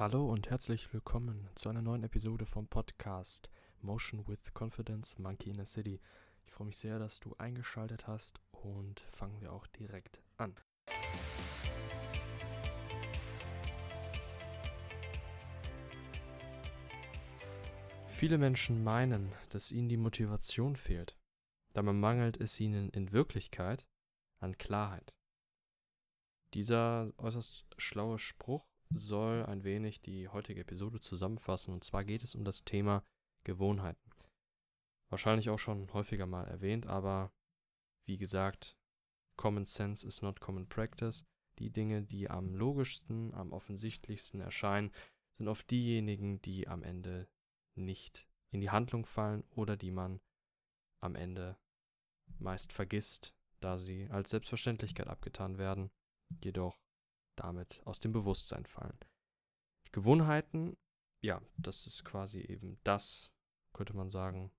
Hallo und herzlich willkommen zu einer neuen Episode vom Podcast Motion with Confidence Monkey in a City. Ich freue mich sehr, dass du eingeschaltet hast und fangen wir auch direkt an. Viele Menschen meinen, dass ihnen die Motivation fehlt. Dabei mangelt es ihnen in Wirklichkeit an Klarheit. Dieser äußerst schlaue Spruch soll ein wenig die heutige Episode zusammenfassen. Und zwar geht es um das Thema Gewohnheiten. Wahrscheinlich auch schon häufiger mal erwähnt, aber wie gesagt, Common Sense is not Common Practice. Die Dinge, die am logischsten, am offensichtlichsten erscheinen, sind oft diejenigen, die am Ende nicht in die Handlung fallen oder die man am Ende meist vergisst, da sie als Selbstverständlichkeit abgetan werden, jedoch damit aus dem Bewusstsein fallen. Gewohnheiten, ja, das ist quasi eben das, könnte man sagen,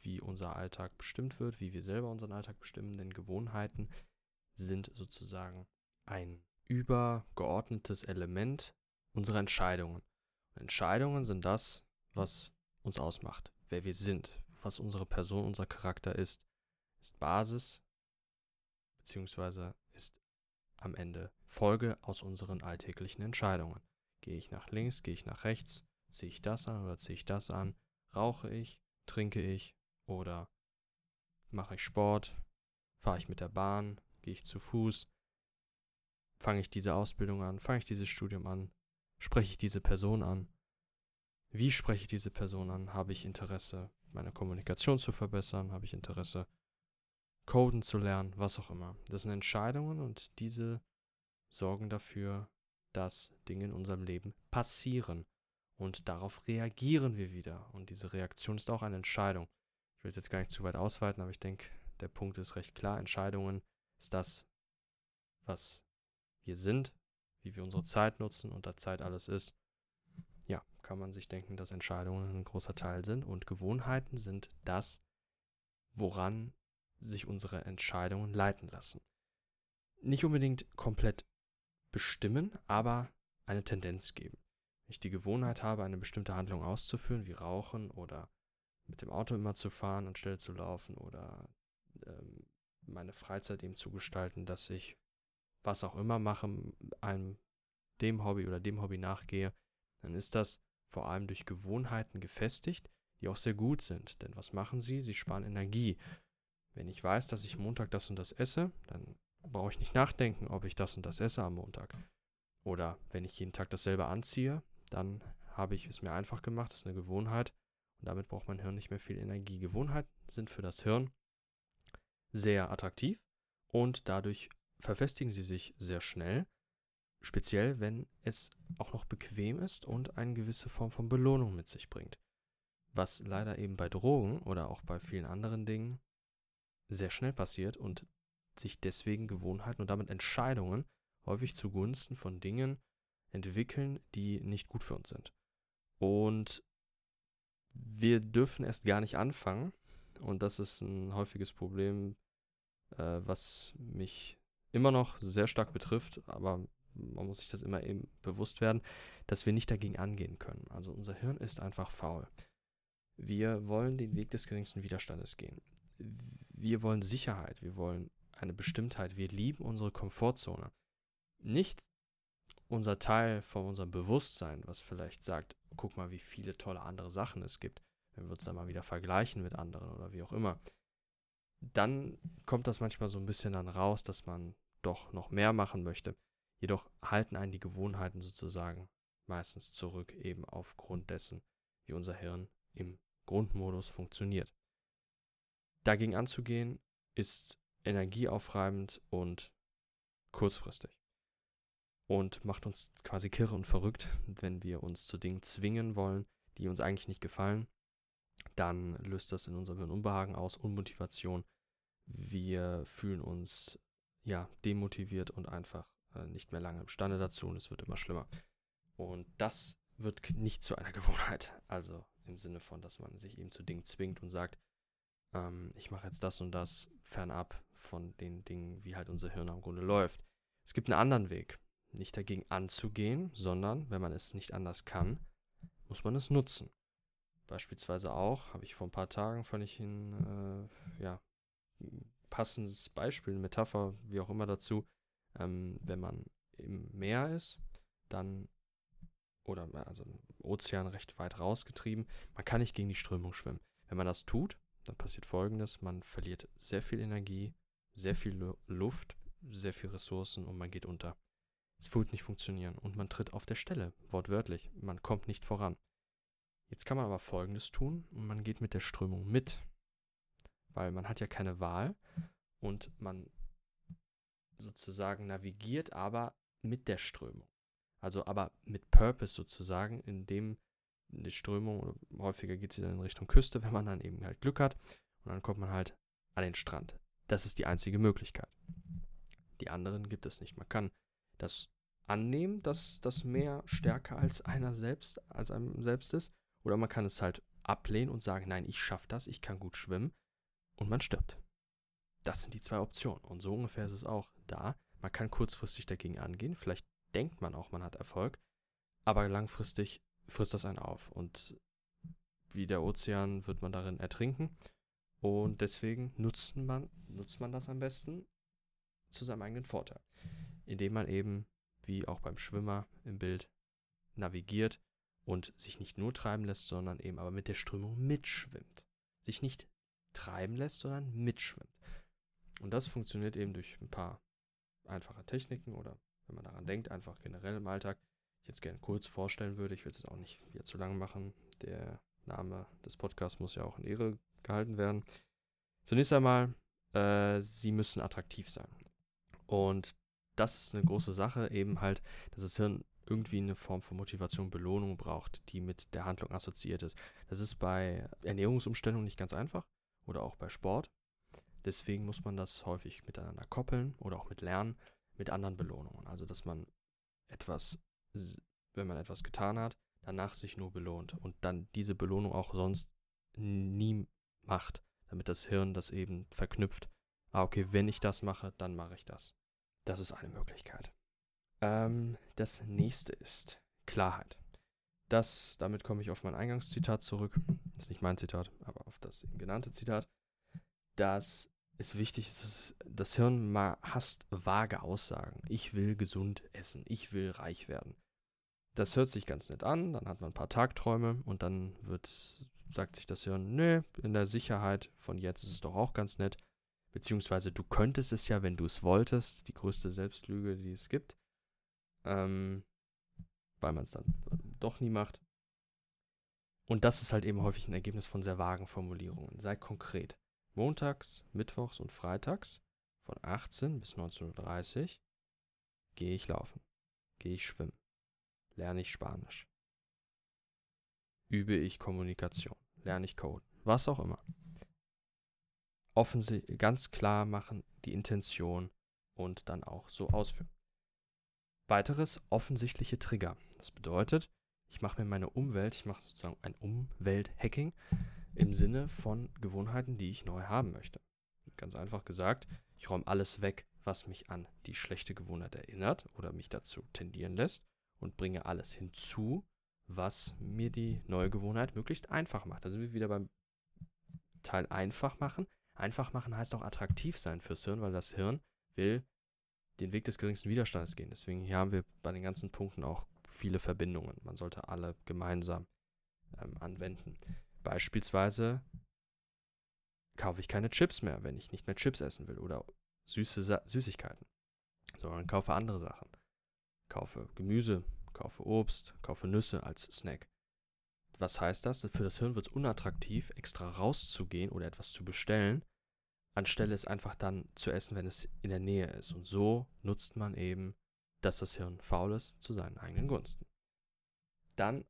wie unser Alltag bestimmt wird, wie wir selber unseren Alltag bestimmen, denn Gewohnheiten sind sozusagen ein übergeordnetes Element unserer Entscheidungen. Entscheidungen sind das, was uns ausmacht, wer wir sind, was unsere Person, unser Charakter ist, ist Basis, beziehungsweise am Ende Folge aus unseren alltäglichen Entscheidungen. Gehe ich nach links, gehe ich nach rechts, ziehe ich das an oder ziehe ich das an, rauche ich, trinke ich oder mache ich Sport, fahre ich mit der Bahn, gehe ich zu Fuß, fange ich diese Ausbildung an, fange ich dieses Studium an, spreche ich diese Person an, wie spreche ich diese Person an, habe ich Interesse, meine Kommunikation zu verbessern, habe ich Interesse, Coden zu lernen, was auch immer. Das sind Entscheidungen und diese sorgen dafür, dass Dinge in unserem Leben passieren. Und darauf reagieren wir wieder. Und diese Reaktion ist auch eine Entscheidung. Ich will es jetzt gar nicht zu weit ausweiten, aber ich denke, der Punkt ist recht klar. Entscheidungen ist das, was wir sind, wie wir unsere Zeit nutzen und da Zeit alles ist. Ja, kann man sich denken, dass Entscheidungen ein großer Teil sind und Gewohnheiten sind das, woran sich unsere Entscheidungen leiten lassen. Nicht unbedingt komplett bestimmen, aber eine Tendenz geben. Wenn ich die Gewohnheit habe, eine bestimmte Handlung auszuführen, wie Rauchen oder mit dem Auto immer zu fahren, anstelle zu laufen oder ähm, meine Freizeit eben zu gestalten, dass ich was auch immer mache, einem dem Hobby oder dem Hobby nachgehe, dann ist das vor allem durch Gewohnheiten gefestigt, die auch sehr gut sind. Denn was machen sie? Sie sparen Energie. Wenn ich weiß, dass ich Montag das und das esse, dann brauche ich nicht nachdenken, ob ich das und das esse am Montag. Oder wenn ich jeden Tag dasselbe anziehe, dann habe ich es mir einfach gemacht, das ist eine Gewohnheit und damit braucht mein Hirn nicht mehr viel Energie. Gewohnheiten sind für das Hirn sehr attraktiv und dadurch verfestigen sie sich sehr schnell, speziell wenn es auch noch bequem ist und eine gewisse Form von Belohnung mit sich bringt. Was leider eben bei Drogen oder auch bei vielen anderen Dingen sehr schnell passiert und sich deswegen Gewohnheiten und damit Entscheidungen häufig zugunsten von Dingen entwickeln, die nicht gut für uns sind. Und wir dürfen erst gar nicht anfangen. Und das ist ein häufiges Problem, äh, was mich immer noch sehr stark betrifft, aber man muss sich das immer eben bewusst werden, dass wir nicht dagegen angehen können. Also unser Hirn ist einfach faul. Wir wollen den Weg des geringsten Widerstandes gehen wir wollen Sicherheit, wir wollen eine Bestimmtheit, wir lieben unsere Komfortzone. Nicht unser Teil von unserem Bewusstsein, was vielleicht sagt, guck mal, wie viele tolle andere Sachen es gibt, wenn wir uns dann mal wieder vergleichen mit anderen oder wie auch immer. Dann kommt das manchmal so ein bisschen dann raus, dass man doch noch mehr machen möchte. Jedoch halten einen die Gewohnheiten sozusagen meistens zurück, eben aufgrund dessen, wie unser Hirn im Grundmodus funktioniert. Dagegen anzugehen ist energieaufreibend und kurzfristig. Und macht uns quasi kirre und verrückt, wenn wir uns zu Dingen zwingen wollen, die uns eigentlich nicht gefallen. Dann löst das in unserem Hirn Unbehagen aus, Unmotivation. Wir fühlen uns ja demotiviert und einfach äh, nicht mehr lange imstande dazu und es wird immer schlimmer. Und das wird nicht zu einer Gewohnheit. Also im Sinne von, dass man sich eben zu Dingen zwingt und sagt, ähm, ich mache jetzt das und das fernab von den Dingen, wie halt unser Hirn am Grunde läuft. Es gibt einen anderen Weg, nicht dagegen anzugehen, sondern wenn man es nicht anders kann, muss man es nutzen. Beispielsweise auch, habe ich vor ein paar Tagen, fand ich ein äh, ja, passendes Beispiel, eine Metapher, wie auch immer dazu, ähm, wenn man im Meer ist, dann oder also im Ozean recht weit rausgetrieben, man kann nicht gegen die Strömung schwimmen. Wenn man das tut, dann passiert folgendes, man verliert sehr viel Energie, sehr viel Luft, sehr viel Ressourcen und man geht unter. Es wird nicht funktionieren und man tritt auf der Stelle, wortwörtlich. Man kommt nicht voran. Jetzt kann man aber Folgendes tun man geht mit der Strömung mit, weil man hat ja keine Wahl und man sozusagen navigiert aber mit der Strömung. Also aber mit Purpose sozusagen, indem die Strömung, oder häufiger geht sie dann in Richtung Küste, wenn man dann eben halt Glück hat und dann kommt man halt an den Strand. Das ist die einzige Möglichkeit. Die anderen gibt es nicht. Man kann das annehmen, dass das Meer stärker als einer selbst, als einem selbst ist. Oder man kann es halt ablehnen und sagen, nein, ich schaffe das, ich kann gut schwimmen und man stirbt. Das sind die zwei Optionen. Und so ungefähr ist es auch da. Man kann kurzfristig dagegen angehen, vielleicht denkt man auch, man hat Erfolg, aber langfristig frisst das einen auf und wie der Ozean wird man darin ertrinken. Und deswegen nutzt man, nutzt man das am besten zu seinem eigenen Vorteil indem man eben, wie auch beim Schwimmer im Bild, navigiert und sich nicht nur treiben lässt, sondern eben aber mit der Strömung mitschwimmt. Sich nicht treiben lässt, sondern mitschwimmt. Und das funktioniert eben durch ein paar einfache Techniken oder wenn man daran denkt, einfach generell im Alltag. Ich jetzt gerne kurz vorstellen würde, ich will es auch nicht wieder zu lang machen. Der Name des Podcasts muss ja auch in Ehre gehalten werden. Zunächst einmal, äh, sie müssen attraktiv sein. Und das ist eine große Sache, eben halt, dass das Hirn irgendwie eine Form von Motivation, Belohnung braucht, die mit der Handlung assoziiert ist. Das ist bei Ernährungsumstellung nicht ganz einfach oder auch bei Sport. Deswegen muss man das häufig miteinander koppeln oder auch mit Lernen, mit anderen Belohnungen. Also, dass man etwas, wenn man etwas getan hat, danach sich nur belohnt und dann diese Belohnung auch sonst nie macht, damit das Hirn das eben verknüpft. Ah, okay, wenn ich das mache, dann mache ich das. Das ist eine Möglichkeit. Ähm, das nächste ist Klarheit. Das, damit komme ich auf mein Eingangszitat zurück. Das ist nicht mein Zitat, aber auf das genannte Zitat. Das ist wichtig, ist, das Hirn hasst vage Aussagen. Ich will gesund essen, ich will reich werden. Das hört sich ganz nett an, dann hat man ein paar Tagträume und dann wird, sagt sich das Hirn, nö, in der Sicherheit von jetzt ist es doch auch ganz nett. Beziehungsweise du könntest es ja, wenn du es wolltest. Die größte Selbstlüge, die es gibt. Ähm, weil man es dann doch nie macht. Und das ist halt eben häufig ein Ergebnis von sehr vagen Formulierungen. Sei konkret. Montags, Mittwochs und Freitags von 18 bis 19.30 Uhr gehe ich laufen, gehe ich schwimmen, lerne ich Spanisch, übe ich Kommunikation, lerne ich Code, was auch immer offensichtlich ganz klar machen, die Intention und dann auch so ausführen. Weiteres offensichtliche Trigger. Das bedeutet, ich mache mir meine Umwelt, ich mache sozusagen ein Umwelt-Hacking im Sinne von Gewohnheiten, die ich neu haben möchte. Ganz einfach gesagt, ich räume alles weg, was mich an die schlechte Gewohnheit erinnert oder mich dazu tendieren lässt und bringe alles hinzu, was mir die neue Gewohnheit möglichst einfach macht. Da sind wir wieder beim Teil einfach machen. Einfach machen heißt auch attraktiv sein fürs Hirn, weil das Hirn will den Weg des geringsten Widerstandes gehen. Deswegen hier haben wir bei den ganzen Punkten auch viele Verbindungen. Man sollte alle gemeinsam ähm, anwenden. Beispielsweise kaufe ich keine Chips mehr, wenn ich nicht mehr Chips essen will oder süße Sa Süßigkeiten, sondern kaufe andere Sachen. Kaufe Gemüse, kaufe Obst, kaufe Nüsse als Snack. Was heißt das? Für das Hirn wird es unattraktiv, extra rauszugehen oder etwas zu bestellen, anstelle es einfach dann zu essen, wenn es in der Nähe ist. Und so nutzt man eben, dass das Hirn faul ist, zu seinen eigenen Gunsten. Dann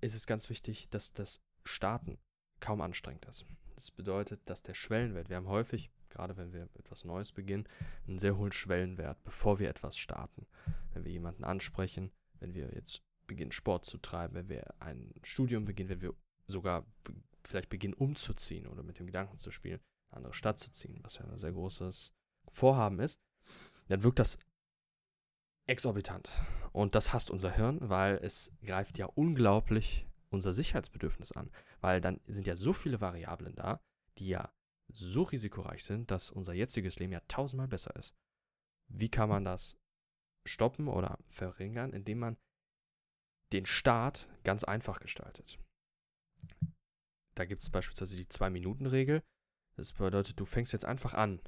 ist es ganz wichtig, dass das Starten kaum anstrengend ist. Das bedeutet, dass der Schwellenwert, wir haben häufig, gerade wenn wir etwas Neues beginnen, einen sehr hohen Schwellenwert, bevor wir etwas starten. Wenn wir jemanden ansprechen, wenn wir jetzt beginnen, Sport zu treiben, wenn wir ein Studium beginnen, wenn wir sogar vielleicht beginnen, umzuziehen oder mit dem Gedanken zu spielen, eine andere Stadt zu ziehen, was ja ein sehr großes Vorhaben ist, dann wirkt das exorbitant. Und das hasst unser Hirn, weil es greift ja unglaublich unser Sicherheitsbedürfnis an. Weil dann sind ja so viele Variablen da, die ja so risikoreich sind, dass unser jetziges Leben ja tausendmal besser ist. Wie kann man das stoppen oder verringern, indem man den Start ganz einfach gestaltet? Da gibt es beispielsweise die Zwei-Minuten-Regel. Das bedeutet, du fängst jetzt einfach an.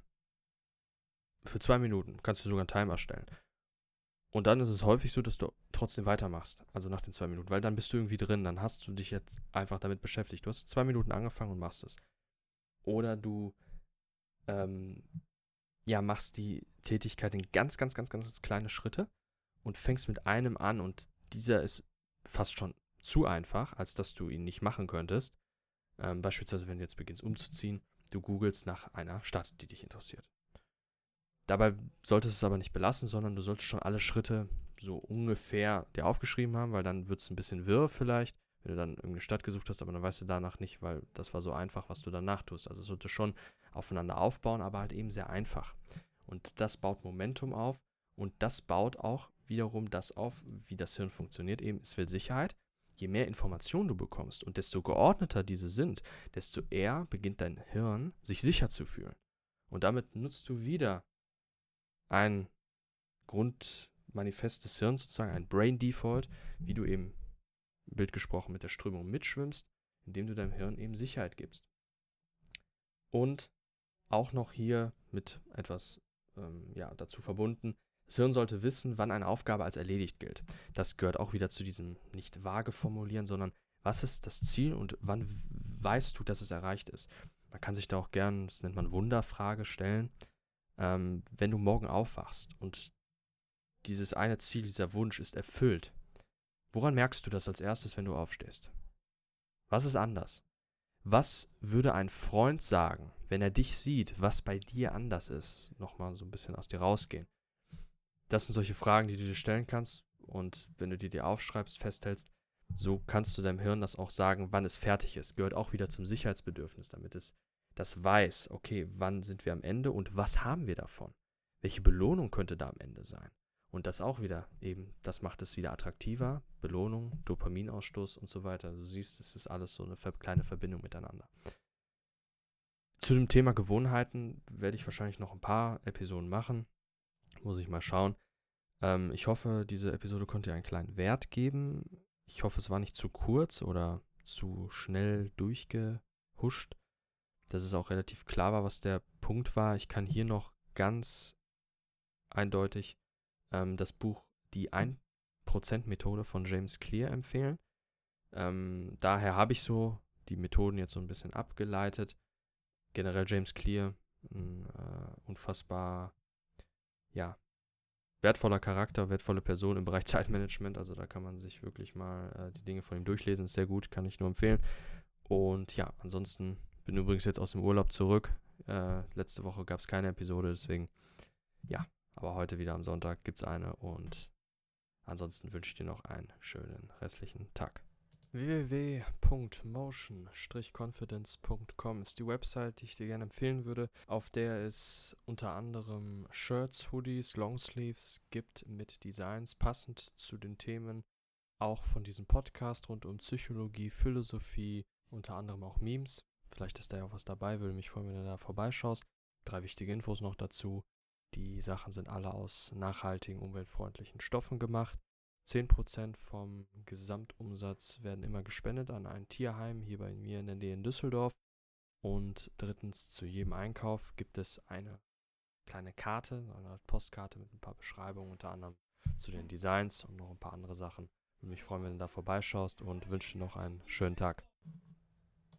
Für zwei Minuten kannst du sogar einen Timer stellen. Und dann ist es häufig so, dass du trotzdem weitermachst, also nach den zwei Minuten, weil dann bist du irgendwie drin, dann hast du dich jetzt einfach damit beschäftigt. Du hast zwei Minuten angefangen und machst es. Oder du ähm, ja, machst die Tätigkeit in ganz, ganz, ganz, ganz kleine Schritte und fängst mit einem an und dieser ist fast schon zu einfach, als dass du ihn nicht machen könntest. Ähm, beispielsweise, wenn du jetzt beginnst umzuziehen, du googelst nach einer Stadt, die dich interessiert. Dabei solltest du es aber nicht belassen, sondern du solltest schon alle Schritte so ungefähr dir aufgeschrieben haben, weil dann wird es ein bisschen wirr vielleicht, wenn du dann irgendeine Stadt gesucht hast, aber dann weißt du danach nicht, weil das war so einfach, was du danach tust. Also es sollte schon aufeinander aufbauen, aber halt eben sehr einfach. Und das baut Momentum auf und das baut auch wiederum das auf, wie das Hirn funktioniert. Eben, es will Sicherheit. Je mehr Informationen du bekommst und desto geordneter diese sind, desto eher beginnt dein Hirn sich sicher zu fühlen. Und damit nutzt du wieder ein Grundmanifest des Hirns, sozusagen ein Brain Default, wie du eben, Bild gesprochen, mit der Strömung mitschwimmst, indem du deinem Hirn eben Sicherheit gibst. Und auch noch hier mit etwas ähm, ja, dazu verbunden, das Hirn sollte wissen, wann eine Aufgabe als erledigt gilt. Das gehört auch wieder zu diesem nicht vage formulieren, sondern was ist das Ziel und wann weißt du, dass es erreicht ist. Man kann sich da auch gern, das nennt man Wunderfrage stellen ähm, wenn du morgen aufwachst und dieses eine Ziel, dieser Wunsch ist erfüllt, woran merkst du das als erstes, wenn du aufstehst? Was ist anders? Was würde ein Freund sagen, wenn er dich sieht, was bei dir anders ist? Nochmal so ein bisschen aus dir rausgehen. Das sind solche Fragen, die du dir stellen kannst und wenn du die dir aufschreibst, festhältst, so kannst du deinem Hirn das auch sagen, wann es fertig ist. Gehört auch wieder zum Sicherheitsbedürfnis, damit es das weiß, okay, wann sind wir am Ende und was haben wir davon? Welche Belohnung könnte da am Ende sein? Und das auch wieder eben, das macht es wieder attraktiver. Belohnung, Dopaminausstoß und so weiter. Du siehst, es ist alles so eine kleine Verbindung miteinander. Zu dem Thema Gewohnheiten werde ich wahrscheinlich noch ein paar Episoden machen. Muss ich mal schauen. Ähm, ich hoffe, diese Episode konnte dir einen kleinen Wert geben. Ich hoffe, es war nicht zu kurz oder zu schnell durchgehuscht dass es auch relativ klar war, was der Punkt war. Ich kann hier noch ganz eindeutig ähm, das Buch Die 1%-Methode von James Clear empfehlen. Ähm, daher habe ich so die Methoden jetzt so ein bisschen abgeleitet. Generell James Clear, ein äh, unfassbar, ja, wertvoller Charakter, wertvolle Person im Bereich Zeitmanagement. Also da kann man sich wirklich mal äh, die Dinge von ihm durchlesen. Ist sehr gut, kann ich nur empfehlen. Und ja, ansonsten bin übrigens jetzt aus dem Urlaub zurück. Äh, letzte Woche gab es keine Episode, deswegen ja. Aber heute wieder am Sonntag gibt es eine und ansonsten wünsche ich dir noch einen schönen restlichen Tag. www.motion-confidence.com ist die Website, die ich dir gerne empfehlen würde, auf der es unter anderem Shirts, Hoodies, Longsleeves gibt mit Designs passend zu den Themen auch von diesem Podcast rund um Psychologie, Philosophie, unter anderem auch Memes. Vielleicht ist da ja auch was dabei, würde mich freuen, wenn du da vorbeischaust. Drei wichtige Infos noch dazu. Die Sachen sind alle aus nachhaltigen, umweltfreundlichen Stoffen gemacht. 10% vom Gesamtumsatz werden immer gespendet an ein Tierheim hier bei mir in der Nähe in Düsseldorf. Und drittens, zu jedem Einkauf gibt es eine kleine Karte, eine Postkarte mit ein paar Beschreibungen, unter anderem zu den Designs und noch ein paar andere Sachen. Würde mich freuen, wenn du da vorbeischaust und wünsche dir noch einen schönen Tag.